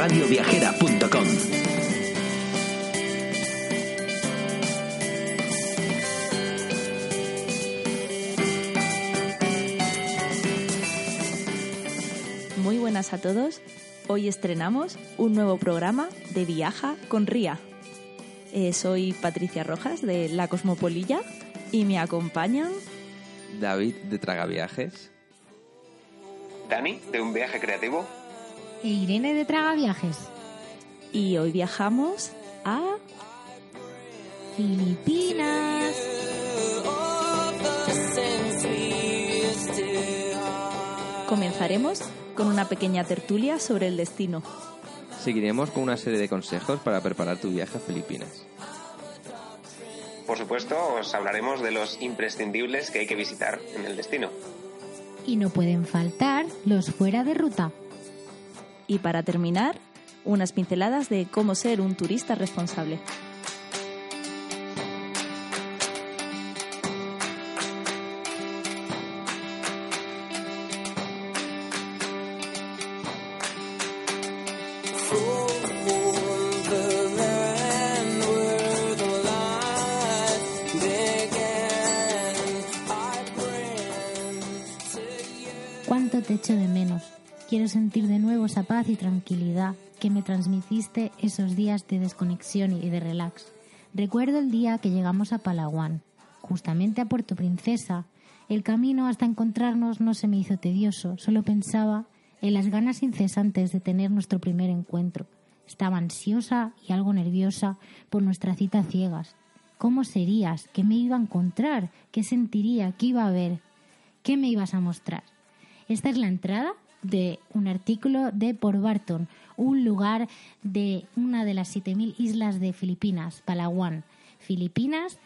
radioviajera.com. Muy buenas a todos. Hoy estrenamos un nuevo programa de Viaja con Ría. Eh, soy Patricia Rojas de La Cosmopolilla y me acompañan David de Tragaviajes. Dani, de un viaje creativo. E Irene de Traga Viajes. y hoy viajamos a Filipinas. Comenzaremos con una pequeña tertulia sobre el destino. Seguiremos con una serie de consejos para preparar tu viaje a Filipinas. Por supuesto, os hablaremos de los imprescindibles que hay que visitar en el destino. Y no pueden faltar los fuera de ruta. Y para terminar, unas pinceladas de cómo ser un turista responsable. ¿Cuánto te echo de menos? Quiero sentir de nuevo esa paz y tranquilidad que me transmitiste esos días de desconexión y de relax. Recuerdo el día que llegamos a Palawan, justamente a Puerto Princesa. El camino hasta encontrarnos no se me hizo tedioso, solo pensaba en las ganas incesantes de tener nuestro primer encuentro. Estaba ansiosa y algo nerviosa por nuestra cita ciegas. ¿Cómo serías? ¿Qué me iba a encontrar? ¿Qué sentiría? ¿Qué iba a ver? ¿Qué me ibas a mostrar? Esta es la entrada de un artículo de Port Barton, un lugar de una de las 7.000 islas de Filipinas, Palawan. Filipinas,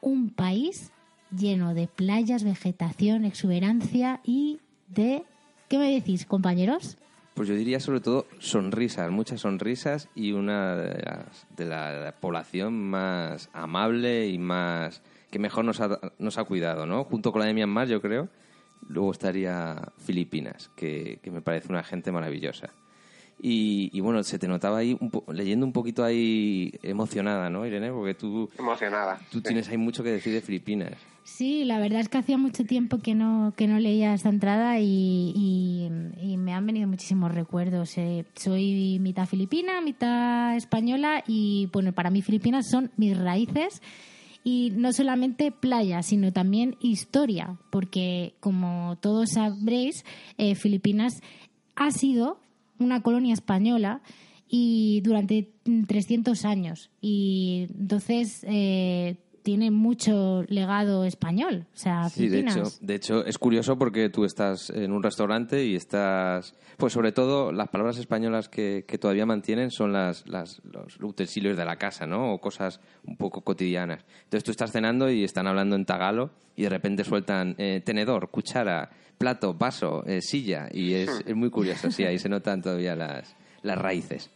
un país lleno de playas, vegetación, exuberancia y de... ¿Qué me decís, compañeros? Pues yo diría sobre todo sonrisas, muchas sonrisas y una de, las- de la, la población más amable y más que mejor nos ha, nos ha cuidado, ¿no? Junto con la de Myanmar, yo creo. Luego estaría Filipinas, que, que me parece una gente maravillosa. Y, y bueno, se te notaba ahí, un po- leyendo un poquito ahí emocionada, ¿no, Irene? Porque tú, Emocionada. tú tienes ahí mucho que decir de Filipinas. Sí, la verdad es que hacía mucho tiempo que no, que no leía esta entrada y, y- y me han venido muchísimos recuerdos. Eh, soy mitad filipina, mitad española y bueno, para mí Filipinas son mis raíces y no solamente playa, sino también historia, porque como todos sabréis, eh, Filipinas ha sido una colonia española y durante mm, 300 años. Y entonces eh, tiene mucho legado español, o sea, Sí, de hecho, de hecho es curioso porque tú estás en un restaurante y estás, pues sobre todo las palabras españolas que, que todavía mantienen son las, las- los utensilios de la casa, ¿no? O cosas un poco cotidianas. Entonces tú estás cenando y están hablando en tagalo y de repente sueltan eh, tenedor, cuchara, plato, vaso, eh, silla y es, es muy curioso, sí, ahí se notan todavía las, las raíces.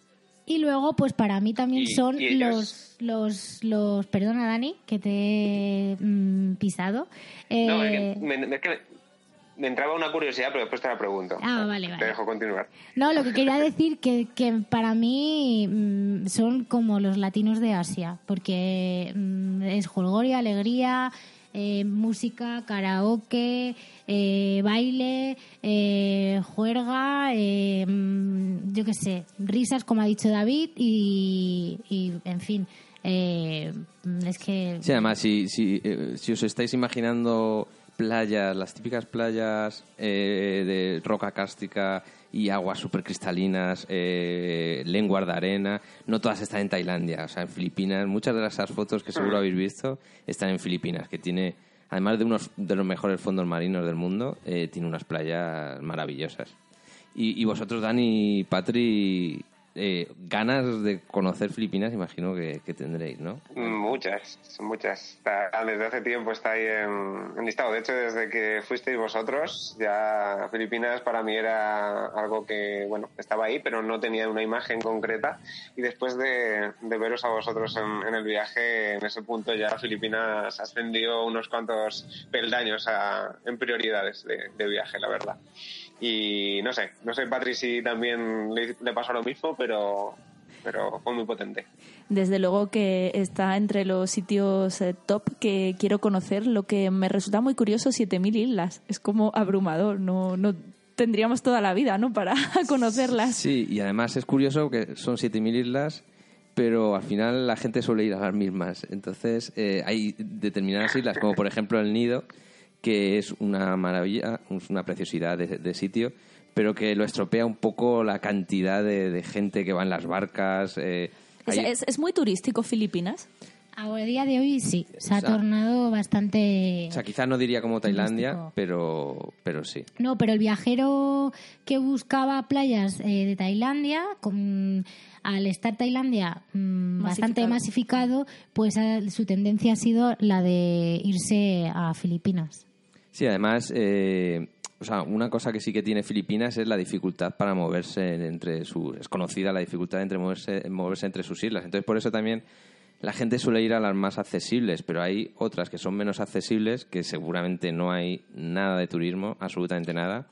Y luego, pues para mí también Y- son y los, los, los, perdona Dani, que te he mm, pisado. No, Eh, es que me, es que me entraba una curiosidad, pero después te la pregunto. Ah, vale, Te vale. dejo continuar. No, lo que quería decir que, que para mí mm, son como los latinos de Asia, porque mm, es jolgorio, alegría, eh, música, karaoke, eh, baile, eh, juerga, eh, mm, yo qué sé, risas, como ha dicho David, y, y, en fin, eh, es que... Sí, además, si, si, si os estáis imaginando playas, las típicas playas eh, de roca cárstica y aguas súper cristalinas, eh, lenguas de arena, no todas están en Tailandia, o sea, en Filipinas. Muchas de esas fotos que seguro habéis visto están en Filipinas, que tiene, además de unos de los mejores fondos marinos del mundo, eh, tiene unas playas maravillosas. Y, y vosotros, Dani y Patri, eh, ganas de conocer Filipinas, imagino que, que tendréis, ¿no? Muchas, muchas. Está- desde hace tiempo está ahí en, en listado. De hecho, desde que fuisteis vosotros, ya Filipinas para mí era algo que, bueno, estaba ahí, pero no tenía una imagen concreta. Y después de, de veros a vosotros en, en el viaje, en ese punto ya Filipinas ascendió unos cuantos peldaños a- en prioridades de, de viaje, la verdad. Y no sé, no sé, Patri, si también le, le pasó lo mismo, pero, pero fue muy potente. Desde luego que está entre los sitios eh, top que quiero conocer. Lo que me resulta muy curioso, 7.000 islas. Es como abrumador. No, no tendríamos toda la vida, ¿no? Para conocerlas. Sí, y además es curioso que son 7.000 islas, pero al final la gente suele ir a las mismas. Entonces eh, hay determinadas islas, como por ejemplo el Nido, que es una maravilla, es una preciosidad de, de sitio, pero que lo estropea un poco la cantidad de, de gente que va en las barcas. eh, Es, hay- es- es muy turístico Filipinas. A día de hoy sí, se ha O sea, tornado bastante... o sea, quizás no diría como Tailandia, Turístico. pero, pero sí. No, pero el viajero que buscaba playas eh, de Tailandia, con- al estar Tailandia mm, bastante masificado, pues ah, su tendencia ha sido la de irse a Filipinas. Sí, además, eh, o sea, una cosa que sí que tiene Filipinas es la dificultad para moverse entre sus... Es conocida la dificultad entre moverse, moverse entre sus islas. Entonces, por eso también la gente suele ir a las más accesibles, pero hay otras que son menos accesibles, que seguramente no hay nada de turismo, absolutamente nada.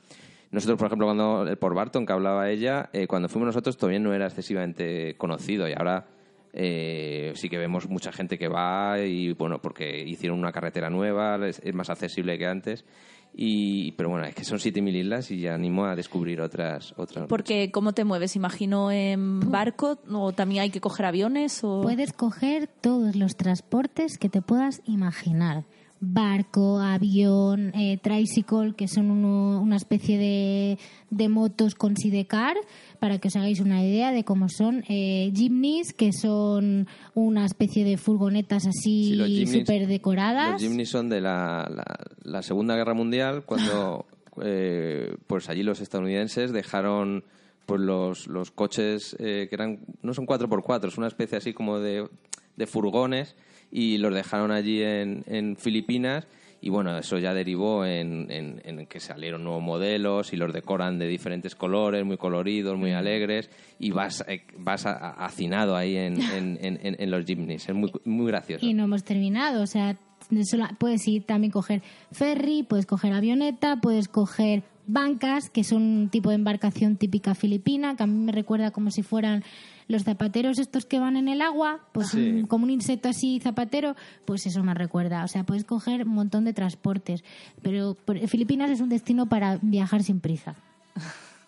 Nosotros, por ejemplo, cuando el Port Barton, que hablaba ella, eh, cuando fuimos nosotros todavía no era excesivamente conocido y ahora eh, sí que vemos mucha gente que va y bueno, porque hicieron una carretera nueva, es, es más accesible que antes. Y, pero bueno, es que son 7.000 islas y ya animo a descubrir otras. otras Porque, ¿cómo te mueves? Imagino en barco o también hay que coger aviones o... Puedes coger todos los transportes que te puedas imaginar. Barco, avión, eh, tricycle, que son uno- una especie de, de motos con sidecar, para que os hagáis una idea de cómo son. Eh, jeepneys, que son una especie de furgonetas Sí, así súper decoradas. Los jeepneys son de la, la, la Segunda Guerra Mundial, cuando eh, pues allí los estadounidenses dejaron pues los, los coches eh, que eran no son 4x4, es una especie así como de, de furgones y los dejaron allí en, en Filipinas. Y bueno, eso ya derivó en, en- en que salieron nuevos modelos y los decoran de diferentes colores, muy coloridos, muy alegres. Y vas, eh, vas hacinado ahí en, en, los jeepneys, es muy, muy gracioso. Y no hemos terminado, o sea, puedes ir también coger ferry, puedes coger avioneta, puedes coger bancas, que son un tipo de embarcación típica filipina, que a mí me recuerda como si fueran los zapateros estos que van en el agua, pues Sí. un- como un insecto así zapatero, pues eso me recuerda. O sea, puedes coger un montón de transportes, pero por- Filipinas es un destino para viajar sin prisa.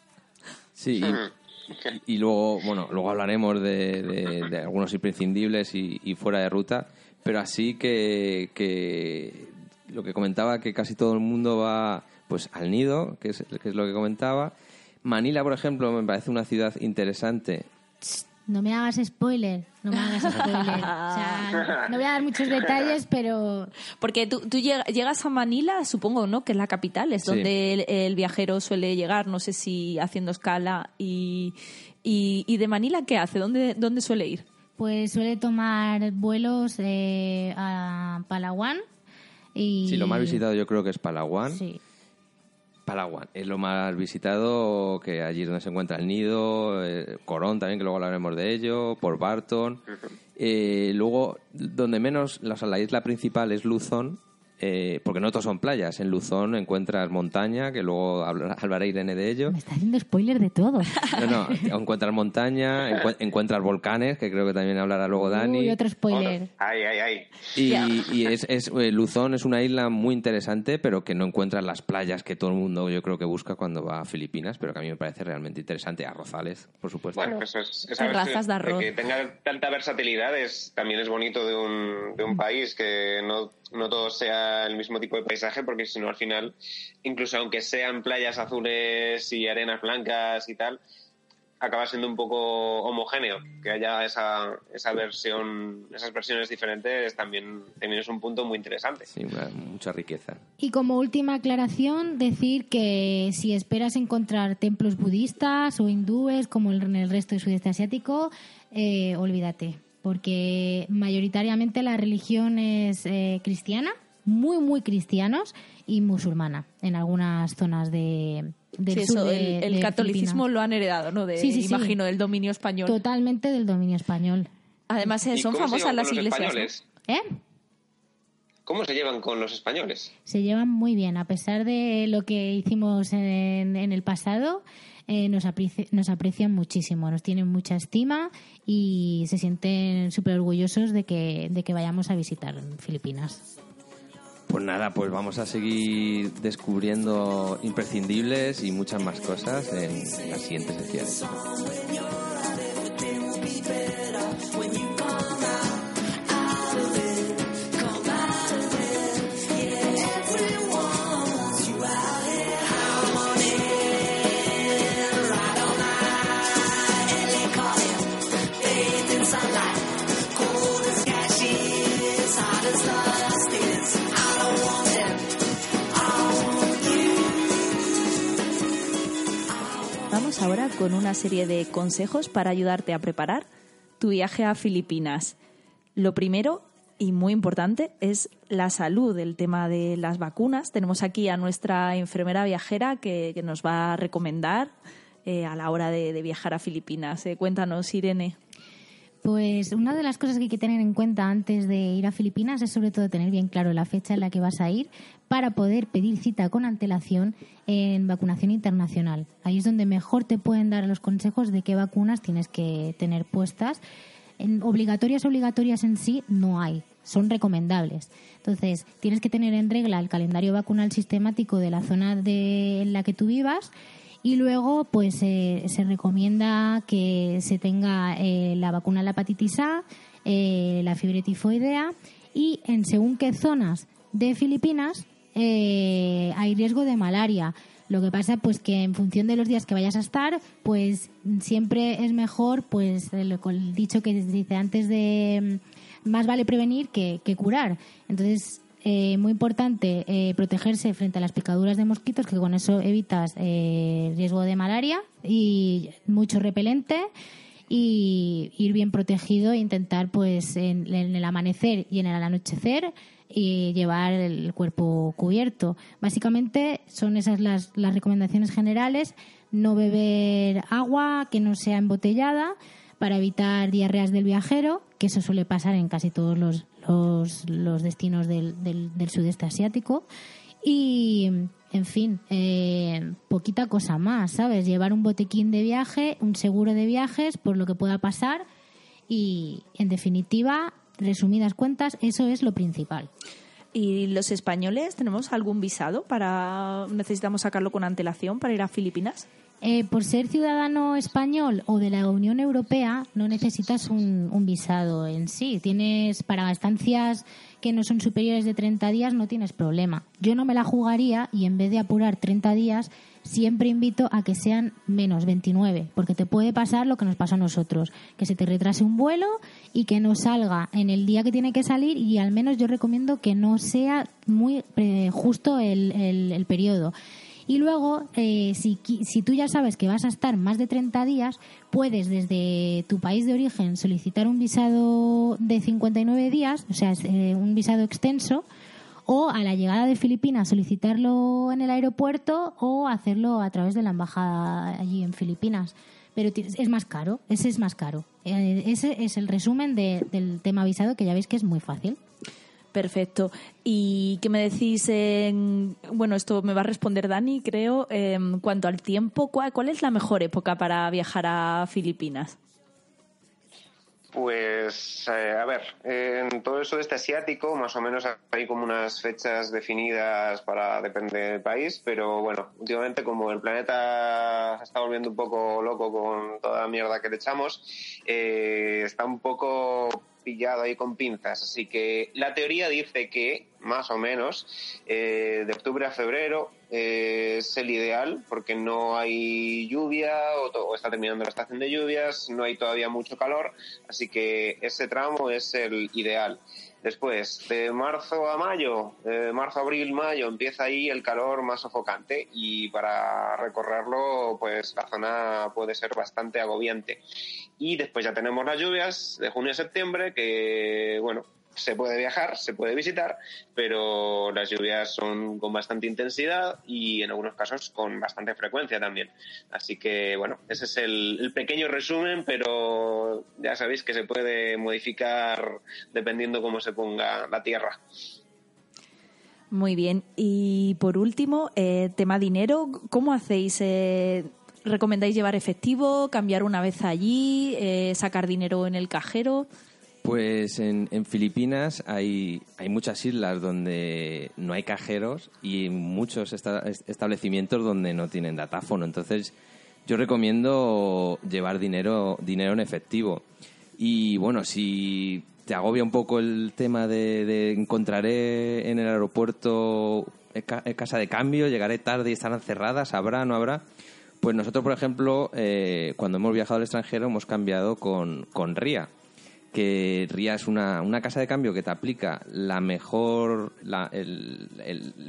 Sí, y, y luego, bueno, luego hablaremos de, de- de algunos imprescindibles y, y fuera de ruta, pero así que, que lo que comentaba que casi todo el mundo va pues al nido, que es, que es lo que comentaba. Manila, por ejemplo, me parece una ciudad interesante. No me hagas spoiler, no me hagas spoiler. O sea, no voy a dar muchos detalles, pero Porque tú, tú llega- llegas a Manila, supongo, ¿no? Que es la capital, es Sí. donde el, el viajero suele llegar, no sé si haciendo escala. Y, y, y de Manila, ¿qué hace? ¿Dónde, dónde suele ir? Pues suele tomar vuelos eh, a Palawan y... Sí, lo más visitado yo creo que es Palawan. Sí. Palawan es lo más visitado, que allí es donde se encuentra el nido, eh, Corón también, que luego hablaremos de ello, por Barton. Eh, luego, donde menos, la, o sea, la isla principal es Luzón, eh, porque no todos son playas. En Luzón encuentras montaña, que luego hablará, Irene de ello. Me está haciendo spoiler de todo. No, no, encuentras montaña, encu- encuentras volcanes, que creo que también hablará luego Dani. Uy, otro spoiler. Ay, ay, ay. Y, y es, es- eh, Luzón es una isla muy interesante, pero que no encuentras las playas que todo el mundo yo creo que busca cuando va a Filipinas, pero que a mí me parece realmente interesante. Arrozales, por supuesto. Bueno, eso es. esa Terrazas de arroz. Que tenga tanta versatilidad es, también es bonito de un, de un país, que no, no todo sea sea el mismo tipo de paisaje, porque si no, al final, incluso aunque sean playas azules y arenas blancas y tal, acaba siendo un poco homogéneo. Que haya esa, esa versión, esas versiones diferentes también, también es un punto muy interesante. Sí, una- mucha riqueza. Y como última aclaración, decir que si esperas encontrar templos budistas o hindúes como en el resto del sudeste asiático, eh, olvídate, porque mayoritariamente la religión es eh, cristiana, muy, muy cristianos, y musulmana en algunas zonas de, del Sí, sur eso, de- el, el de catolicismo Filipinas. lo han heredado, ¿no? De, Sí, sí, sí. imagino, del dominio español. Totalmente del dominio español. Además, eh, ¿Y son famosas llevan las iglesias. ¿no? españoles? ¿Eh? ¿Cómo se llevan con los españoles? se llevan muy bien. A pesar de lo que hicimos en, en el pasado, eh, nos, apreci- nos aprecian muchísimo, nos tienen mucha estima y se sienten súper orgullosos de que, de que vayamos a visitar Filipinas. Pues nada, pues vamos a seguir descubriendo imprescindibles y muchas más cosas en las siguientes secciones. Ahora con una serie de consejos para ayudarte a preparar tu viaje a Filipinas. Lo primero y muy importante es la salud, el tema de las vacunas. Tenemos aquí a nuestra enfermera viajera que, nos va a recomendar eh, a la hora de, de viajar a Filipinas. Eh, cuéntanos, Irene. Pues una de las cosas que hay que tener en cuenta antes de ir a Filipinas es sobre todo tener bien claro la fecha en la que vas a ir para poder pedir cita con antelación en vacunación internacional. Ahí es donde mejor te pueden dar los consejos de qué vacunas tienes que tener puestas. En obligatorias, obligatorias en sí no hay, son recomendables. Entonces, tienes que tener en regla el calendario vacunal sistemático de la zona de, en la que tú vivas y luego, pues eh, se recomienda que se tenga eh, la vacuna de la hepatitis A, eh, la fiebre tifoidea y en según qué zonas de Filipinas eh, hay riesgo de malaria. Lo que pasa, pues que en función de los días que vayas a estar, pues siempre es mejor, pues el, el dicho que dice antes de mm, más vale prevenir que curar. Entonces, eh, muy importante eh, protegerse frente a las picaduras de mosquitos, que con eso evitas eh, riesgo de malaria y mucho repelente y ir bien protegido e intentar pues en, el amanecer y en el anochecer y llevar el cuerpo cubierto. Básicamente son esas las, las recomendaciones generales, no beber agua que no sea embotellada para evitar diarreas del viajero, que eso suele pasar en casi todos los, los, los destinos del, del, del sudeste asiático. Y, en fin, eh, poquita cosa más, ¿sabes? Llevar un botequín de viaje, un seguro de viajes, por lo que pueda pasar. Y, en definitiva, resumidas cuentas, eso es lo principal. ¿Y los españoles tenemos algún visado para necesitamos sacarlo con antelación para ir a Filipinas? Eh, por ser ciudadano español o de la Unión Europea, no necesitas un, visado en sí. Tienes para estancias que no son superiores de 30 días, no tienes problema. Yo no me la jugaría y en vez de apurar 30 días, siempre invito a que sean menos 29, porque te puede pasar lo que nos pasó a nosotros, que se te retrase un vuelo y que no salga en el día que tiene que salir y al menos yo recomiendo que no sea muy eh, justo el, el, el periodo. Y luego, eh, si, si tú ya sabes que vas a estar más de 30 días, puedes desde tu país de origen solicitar un visado de 59 días, o sea, eh, un visado extenso, o a la llegada de Filipinas solicitarlo en el aeropuerto o hacerlo a través de la embajada allí en Filipinas. Pero es más caro, ese es más caro. Eh, ese es el resumen de, del tema visado, que ya veis que es muy fácil. Perfecto. ¿Y qué me decís? En, bueno, esto me va a responder Dani, creo. En cuanto al tiempo, ¿cuál, ¿cuál es la mejor época para viajar a Filipinas? Pues, eh, a ver, en todo eso de este asiático, más o menos hay como unas fechas definidas para depender del país, pero bueno, últimamente como el planeta se está volviendo un poco loco con toda la mierda que le echamos, eh, está un poco pillado ahí con pinzas. Así que la teoría dice que, más o menos, eh, de octubre a febrero eh, es el ideal porque no hay lluvia o, o, está terminando la estación de lluvias, no hay todavía mucho calor, así que ese tramo es el ideal. Después, de marzo a mayo, eh, marzo, abril, mayo, empieza ahí el calor más sofocante y para recorrerlo, pues la zona puede ser bastante agobiante. Y después ya tenemos las lluvias de junio a septiembre, que, bueno, se puede viajar, se puede visitar, pero las lluvias son con bastante intensidad y en algunos casos con bastante frecuencia también. Así que, bueno, ese es el, pequeño resumen, pero ya sabéis que se puede modificar dependiendo cómo se ponga la tierra. Muy bien. Y por último, eh, tema dinero, ¿cómo hacéis? Eh, ¿Recomendáis llevar efectivo, cambiar una vez allí, eh, sacar dinero en el cajero? Pues en, en, Filipinas hay, hay muchas islas donde no hay cajeros y muchos esta, establecimientos donde no tienen datáfono. Entonces, yo recomiendo llevar dinero, dinero en efectivo. Y bueno, si te agobia un poco el tema de, encontraré en el aeropuerto casa de cambio, llegaré tarde y estarán cerradas, habrá, no habrá. Pues nosotros, por ejemplo, eh, cuando hemos viajado al extranjero hemos cambiado con, con RIA que RIA es una, una, casa de cambio que te aplica la mejor la, el,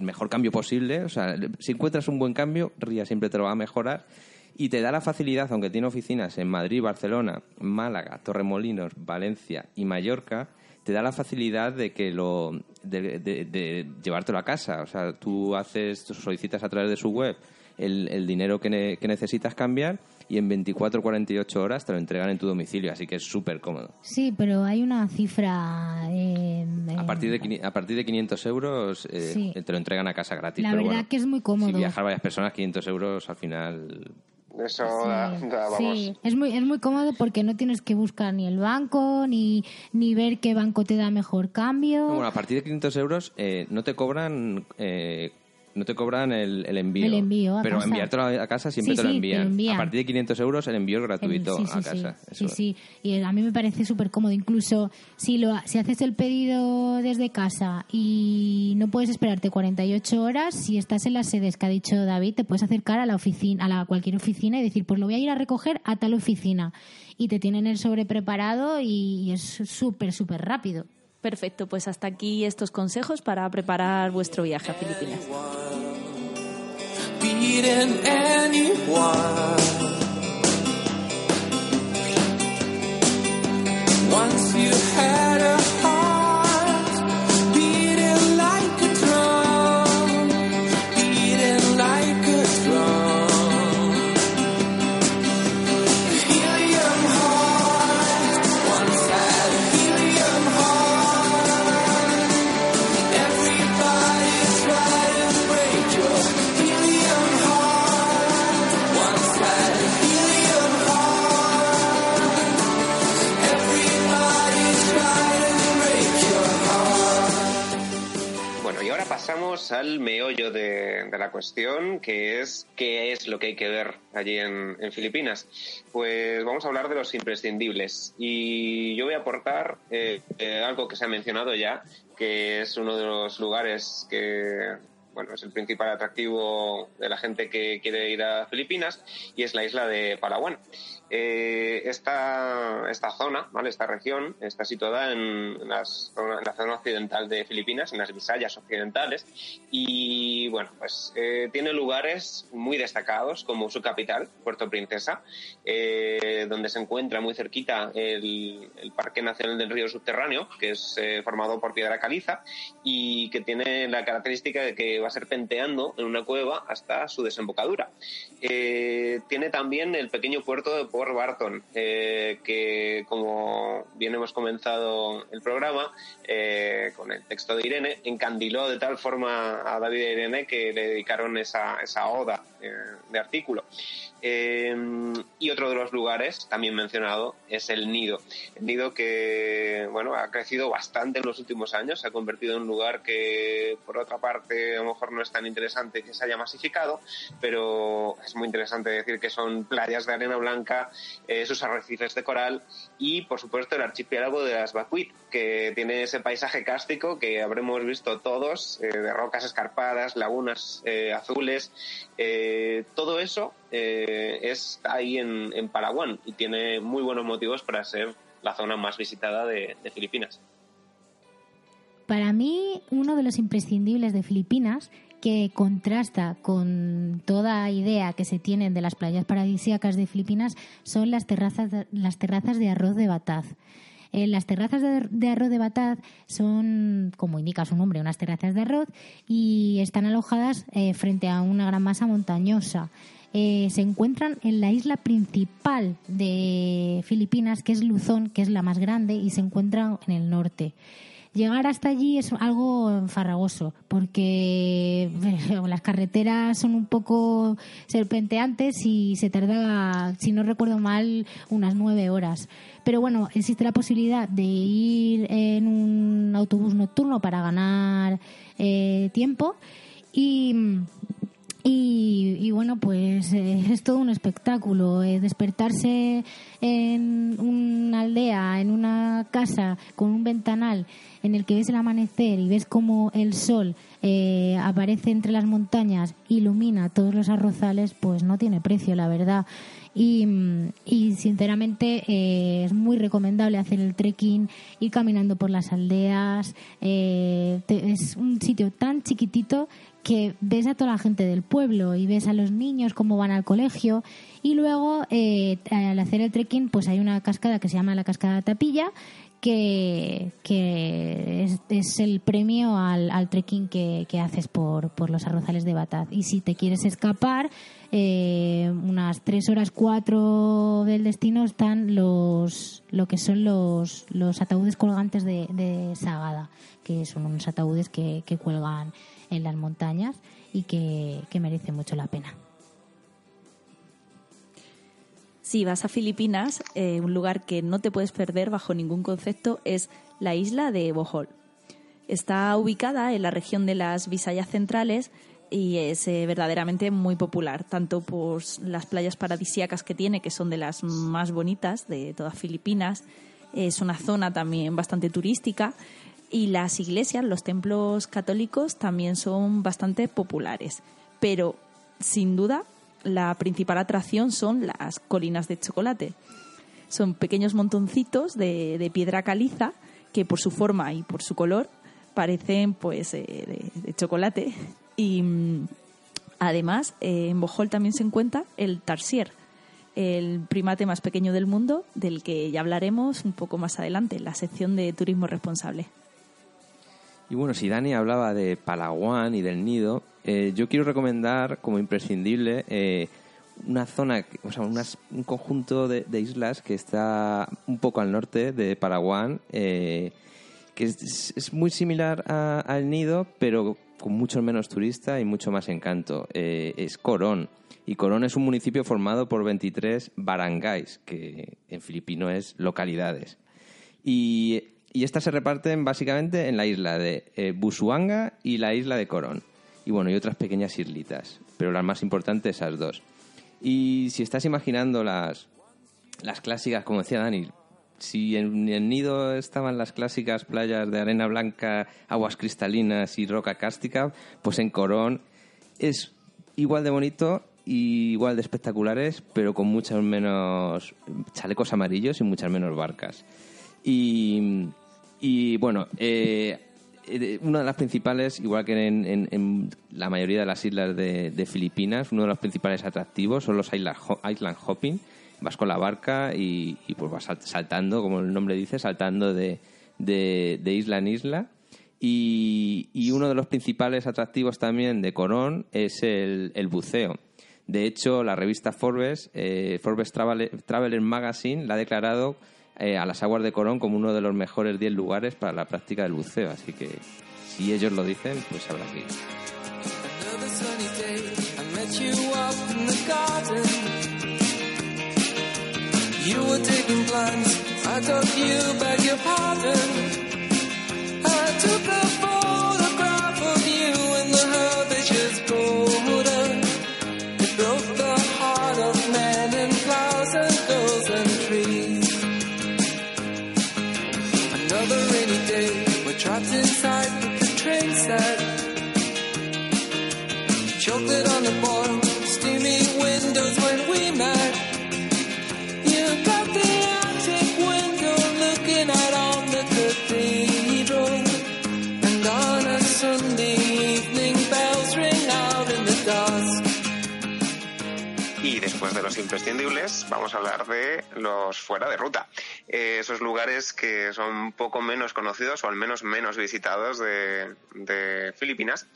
mejor cambio posible. O sea, si encuentras un buen cambio, RIA siempre te lo va a mejorar. Y te da la facilidad, aunque tiene oficinas en Madrid, Barcelona, Málaga, Torremolinos, Valencia y Mallorca, te da la facilidad de que lo de, de, de llevártelo a casa. O sea, tú haces, solicitas a través de su web el, el dinero que, ne, que necesitas cambiar y en 24 o 48 horas te lo entregan en tu domicilio, así que es súper cómodo. Sí, pero hay una cifra... Eh, a, partir de, a partir de 500 euros eh, sí. te lo entregan a casa gratis. La pero verdad bueno, que es muy cómodo. Si viajar varias personas, 500 euros al final... Eso sí, da, da, vamos. sí. Es, muy, es muy cómodo porque no tienes que buscar ni el banco, ni, ni ver qué banco te da mejor cambio. Bueno, a partir de 500 euros eh, no te cobran eh, no te cobran el, el envío. El envío a pero casa. enviártelo a casa siempre Sí, te, lo sí, envían. A partir de 500 euros el envío es gratuito El- sí, a casa. Sí, Eso. sí. Y a mí me parece súper cómodo. Incluso si, lo, si haces el pedido desde casa y no puedes esperarte 48 horas, si estás en las sedes que ha dicho David, te puedes acercar a la oficina, a la, cualquier oficina y decir, pues lo voy a ir a recoger a tal oficina. Y te tienen el sobre preparado y, y es súper, súper rápido. Perfecto, pues hasta aquí estos consejos para preparar vuestro viaje a Filipinas. Cuestión, que es qué es lo que hay que ver allí en, Filipinas. Pues vamos a hablar de los imprescindibles. Y yo voy a aportar eh, eh, algo que se ha mencionado ya, que es uno de los lugares que bueno, es el principal atractivo de la gente que quiere ir a Filipinas y es la isla de Palawan. Eh, esta, esta zona, ¿vale? esta región, está situada en, las- en la zona occidental de Filipinas, en las Visayas occidentales, y bueno, pues eh, tiene lugares muy destacados como su capital, Puerto Princesa, eh, donde se encuentra muy cerquita el, el Parque Nacional del Río Subterráneo, que es eh, formado por piedra caliza y que tiene la característica de que va a ser penteando en una cueva hasta su desembocadura. Eh, tiene también el pequeño puerto de Barton, eh, que como bien hemos comenzado el programa, eh, con el texto de Irene, encandiló de tal forma a David a Irene que le dedicaron esa, esa oda eh, de artículo. Y otro de los lugares, también mencionado, es el nido. El nido que, bueno, ha crecido bastante en los últimos años, se ha convertido en un lugar que, por otra parte, a lo mejor no es tan interesante que se haya masificado, pero es muy interesante decir que son playas de arena blanca eh, sus arrecifes de coral y, por supuesto, el archipiélago de las Bacuit, que tiene ese paisaje cástico que habremos visto todos, eh, de rocas escarpadas, lagunas eh, azules. Todo eso es ahí en, en y tiene muy buenos motivos para ser la zona más visitada de, de Filipinas. Para mí, uno de los imprescindibles de Filipinas, que contrasta con toda idea que se tienen de las playas paradisíacas de Filipinas, son las terrazas las terrazas de arroz de bataz. Eh, las terrazas de, de arroz de bataz son, como indica su nombre, unas terrazas de arroz y están alojadas eh, frente a una gran masa montañosa. Eh, se encuentran en la isla principal de Filipinas, que es Luzón, que es la más grande, y se encuentran en el norte. Llegar hasta allí es algo farragoso porque las carreteras son un poco serpenteantes y se tarda, si no recuerdo mal, unas nueve horas. Pero bueno, existe la posibilidad de ir en un autobús nocturno para ganar eh, tiempo y y, bueno, pues eh, es todo un espectáculo. eh, despertarse en una aldea, en casa, con un ventanal en el que ves el amanecer y ves cómo el sol eh, aparece entre las montañas, ilumina todos los arrozales, pues no tiene precio, la verdad. Y, mm, y sinceramente eh, es muy recomendable hacer el trekking, ir caminando por las aldeas. eh, es un sitio tan chiquitito que ves a toda la gente del pueblo y ves a los niños cómo van al colegio y luego eh, al hacer el trekking pues hay una cascada que se llama la cascada Tapilla que, que es, el premio al, al trekking que, que haces por, por los arrozales de Bataz y si te quieres escapar eh, unas tres horas cuatro del destino están los lo que son los, los ataúdes colgantes de, de Sagada que son unos ataúdes que, que cuelgan en las montañas y que, que merece mucho la pena. Si vas a Filipinas, eh, un lugar que no te puedes perder bajo ningún concepto es la isla de Bohol. Está ubicada en la región de las Visayas centrales y es eh, verdaderamente muy popular, tanto por las playas paradisíacas que tiene, que son de las más bonitas de todas Filipinas. Es una zona también bastante turística y las iglesias, los templos católicos también son bastante populares. Pero, sin duda, la principal atracción son las colinas de chocolate. Son pequeños montoncitos de, piedra caliza que por su forma y por su color parecen pues eh, de, de chocolate. Y mm, además eh, en Bohol también se encuentra el tarsier, el primate más pequeño del mundo, del que ya hablaremos un poco más adelante en la sección de turismo responsable. Y bueno, si Dani hablaba de Palawan y del nido, eh, yo quiero recomendar como imprescindible eh, una zona, o sea, un conjunto de, islas que está un poco al norte de Palawan, eh, que es, muy similar a- al nido, pero con mucho menos turista y mucho más encanto. Es Corón. Y Corón es un municipio formado por 23 barangays, que en filipino es localidades. Y, y estas se reparten básicamente en la isla de eh, Busuanga y la isla de Corón. Y bueno, y otras pequeñas islitas, pero las más importantes esas dos. Y si estás imaginando las, las clásicas, como decía Dani, si en el nido estaban las clásicas playas de arena blanca, aguas cristalinas y roca cástica, pues en Corón es igual de bonito y igual de espectaculares, pero con muchos menos chalecos amarillos y muchas menos barcas. Y, y, bueno, eh, eh, una de las principales, igual que en, en- la mayoría de las islas de, Filipinas, uno de los principales atractivos son los island, ho- island hopping. Vas con la barca y, pues vas sal- saltando, como el nombre dice, saltando de, de- de isla en isla. Y, y uno de los principales atractivos también de Corón es el, el buceo. De hecho, la revista Forbes, eh, Forbes Travel- Traveler Magazine, la ha declarado eh, a las aguas de Corón como uno de los mejores 10 lugares para la práctica del buceo. Así que si ellos lo dicen, pues habrá que ir. Imprescindibles, vamos a hablar de los fuera de ruta. Eh, esos lugares que son poco menos conocidos o al menos menos visitados de, de Filipinas.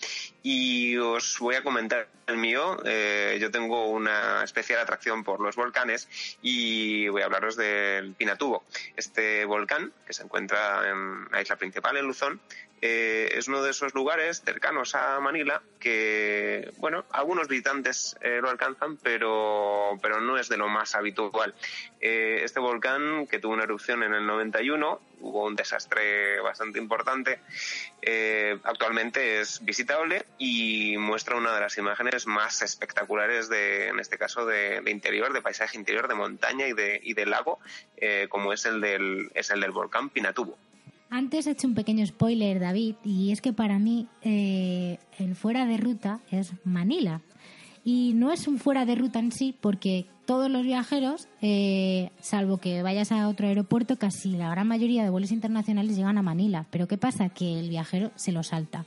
Y os voy a comentar el mío. Eh, yo tengo una especial atracción por los volcanes y voy a hablaros del Pinatubo. Este volcán, que se encuentra en la isla principal, en Luzón, eh, es uno de esos lugares cercanos a Manila que, bueno, algunos visitantes eh, lo alcanzan, pero, pero no es de lo más habitual. Eh, este volcán, que tuvo una erupción en el 91, hubo un desastre bastante importante, actualmente es visitable y muestra una de las imágenes más espectaculares de, en este caso, de, de interior, de paisaje interior, de montaña y de, y de lago, como es el del, es el del volcán Pinatubo. Antes he hecho un pequeño spoiler, David, y es que para mí eh, el fuera de ruta es Manila. Y no es un fuera de ruta en sí, porque todos los viajeros, eh, salvo que vayas a otro aeropuerto, casi la gran mayoría de vuelos internacionales llegan a Manila. Pero ¿qué pasa? Que el viajero se lo salta.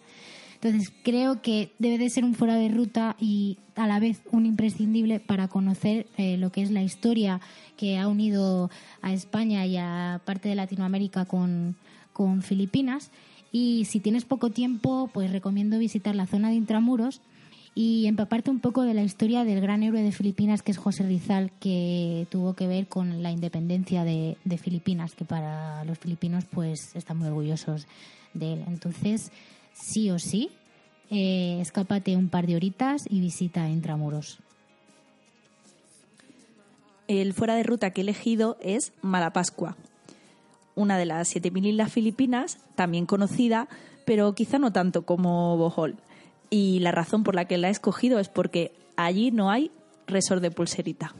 Entonces creo que debe de ser un fuera de ruta y a la vez un imprescindible para conocer eh, lo que es la historia que ha unido a España y a parte de Latinoamérica con, con Filipinas. Y si tienes poco tiempo, pues recomiendo visitar la zona de Intramuros y empaparte un poco de la historia del gran héroe de Filipinas, que es José Rizal, que tuvo que ver con la independencia de, Filipinas, que para los filipinos pues están muy orgullosos de él. Entonces, sí o sí, eh, escápate un par de horitas y visita Intramuros. El fuera de ruta que he elegido es Malapascua, una de las 7.000 islas filipinas, también conocida, pero quizá no tanto como Bohol. Y la razón por la que la he escogido es porque allí no hay resort de pulserita.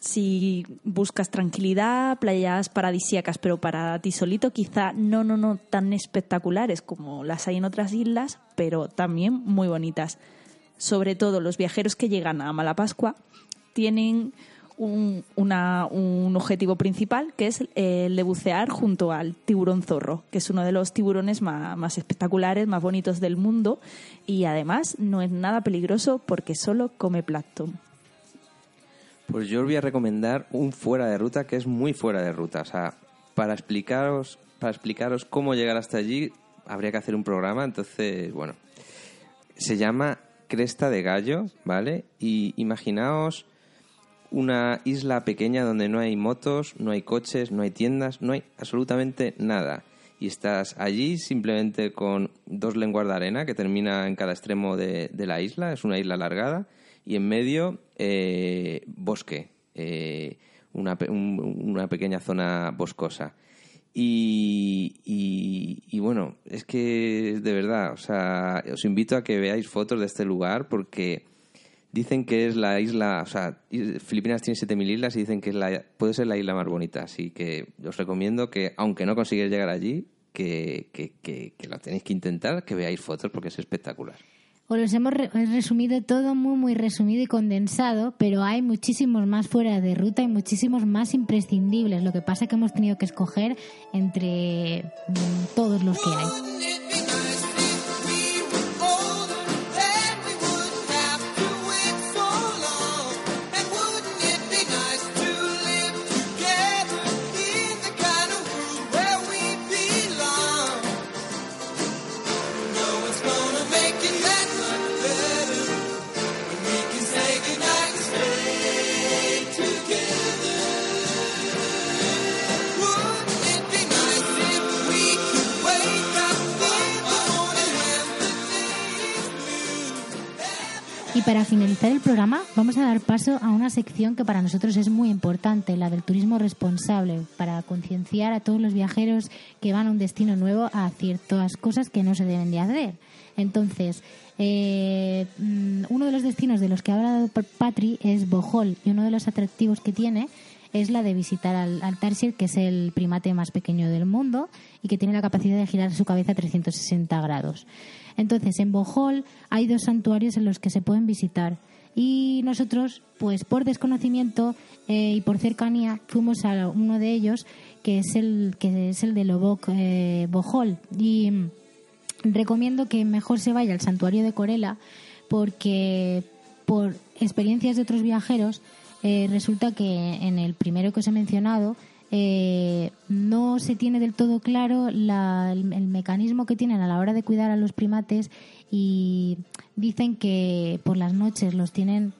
Si buscas tranquilidad, playas paradisíacas, pero para ti solito, quizá no, no, no tan espectaculares como las hay en otras islas, pero también muy bonitas. Sobre todo los viajeros que llegan a Malapascua tienen un, un objetivo principal, que es el de bucear junto al tiburón zorro, que es uno de los tiburones más, más espectaculares, más bonitos del mundo, y además no es nada peligroso porque solo come plancton. Pues yo os voy a recomendar un fuera de ruta que es muy fuera de ruta. O sea, para explicaros, para explicaros cómo llegar hasta allí, habría que hacer un programa. Entonces, bueno, se llama Cresta de Gallo, ¿vale? Y imaginaos una isla pequeña donde no hay motos, no hay coches, no hay tiendas, no hay absolutamente nada. Y estás allí simplemente con dos lenguas de arena que termina en cada extremo de, la isla, es una isla alargada, y en medio eh, bosque, eh, una, una pequeña zona boscosa. Y, y- y bueno, es que de verdad, o sea, os invito a que veáis fotos de este lugar porque dicen que es la isla, o sea, Filipinas tiene 7.000 islas y dicen que es la, puede ser la isla más bonita. Así que os recomiendo que, aunque no consigáis llegar allí, que, lo tenéis que intentar, que veáis fotos porque es espectacular. Os los hemos re- resumido todo muy, muy resumido y condensado, pero hay muchísimos más fuera de ruta y muchísimos más imprescindibles. Lo que pasa es que hemos tenido que escoger entre mm, todos los que hay. Para finalizar el programa, vamos a dar paso a una sección que para nosotros es muy importante, la del turismo responsable, para concienciar a todos los viajeros que van a un destino nuevo a ciertas cosas que no se deben de hacer. Entonces, eh, mm, uno de los destinos de los que ha hablado Patri es Bohol y uno de los atractivos que tiene es la de visitar al, al que es el primate más pequeño del mundo y que tiene la capacidad de girar su cabeza a 360 grados. Entonces, en Bohol hay dos santuarios en los que se pueden visitar. Y nosotros, pues por desconocimiento eh, y por cercanía, fuimos a uno de ellos, que es el, que es el de Lobok eh, Bohol. Y mm, recomiendo que mejor se vaya al santuario de Corela porque por experiencias de otros viajeros, eh, resulta que en el primero que os he mencionado eh, no se tiene del todo claro la- el, mecanismo que tienen a la hora de cuidar a los primates y dicen que por las noches los tienen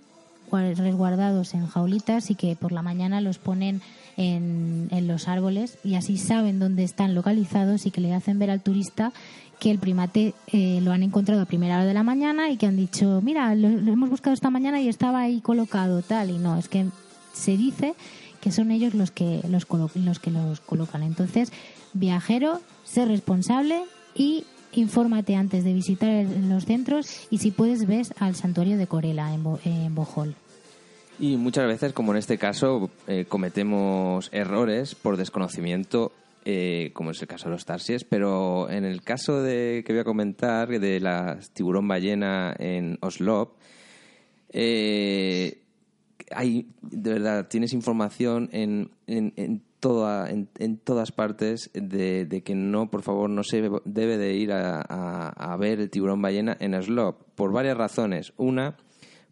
gua- resguardados en jaulitas y que por la mañana los ponen en, los árboles y así saben dónde están localizados y que le hacen ver al turista que el primate eh, lo han encontrado a primera hora de la mañana y que han dicho, mira, lo, hemos buscado esta mañana y estaba ahí colocado tal y no, es que se dice que son ellos los que los, colo- los que los colocan. Entonces, viajero, sé responsable y infórmate antes de visitar el- los centros y si puedes ves al santuario de Corela en, Bo- en Bohol. Y muchas veces, como en este caso, eh, cometemos errores por desconocimiento, eh, como es el caso de los tarsies, pero en el caso de que voy a comentar, de la tiburón ballena en Oslo, eh, hay, de verdad, tienes información en, en, en toda, en, en todas partes de, que no, por favor, no se debe de ir a, a- a ver el tiburón ballena en Oslo, por varias razones. Una,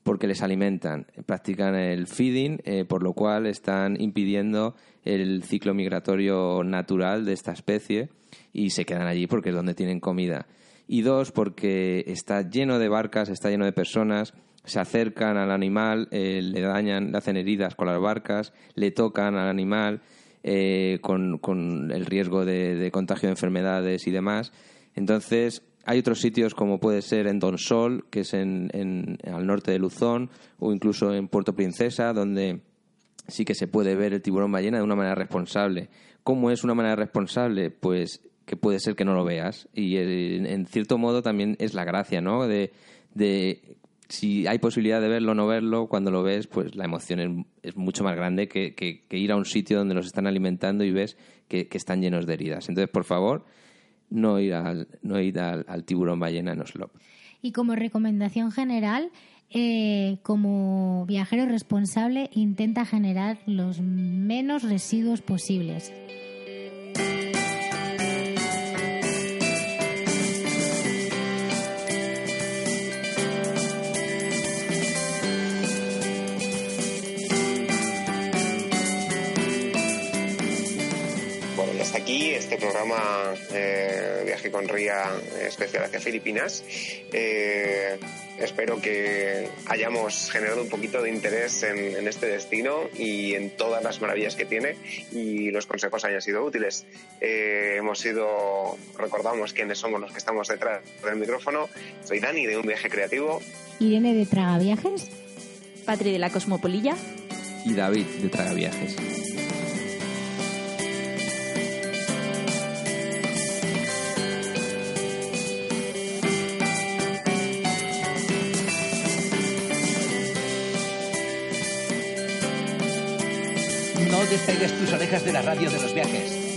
porque les alimentan, practican el feeding, eh, por lo cual están impidiendo el ciclo migratorio natural de esta especie y se quedan allí porque es donde tienen comida. Y dos, porque está lleno de barcas, está lleno de personas, se acercan al animal, eh, le dañan, le hacen heridas con las barcas, le tocan al animal eh, con, con el riesgo de, de contagio de enfermedades y demás. Entonces, hay otros sitios como puede ser en Donsol, que es en, en- al norte de Luzón, o incluso en Puerto Princesa, donde sí que se puede ver el tiburón ballena de una manera responsable. ¿Cómo es una manera responsable? Pues que puede ser que no lo veas. Y eh, en, cierto modo también es la gracia, ¿no? De, de si hay posibilidad de verlo o no verlo, cuando lo ves, pues la emoción es, es mucho más grande que, que- que ir a un sitio donde los están alimentando y ves que están llenos de heridas. Entonces, por favor, no ir al, no ir al, al tiburón ballena en Oslo. Y como recomendación general, eh, como viajero responsable, intenta generar los menos residuos posibles. Y este programa eh, Viaje con Ría especial hacia Filipinas. Eh, espero que hayamos generado un poquito de interés en, en este destino y en todas las maravillas que tiene y los consejos hayan sido útiles. Eh, hemos sido, recordamos quiénes somos los que estamos detrás del micrófono. Soy Dani de Un Viaje Creativo. Irene de Traga Viajes. Patri de la Cosmopolilla. Y David, de Tragaviajes. No despegues tus orejas de la radio de los viajes.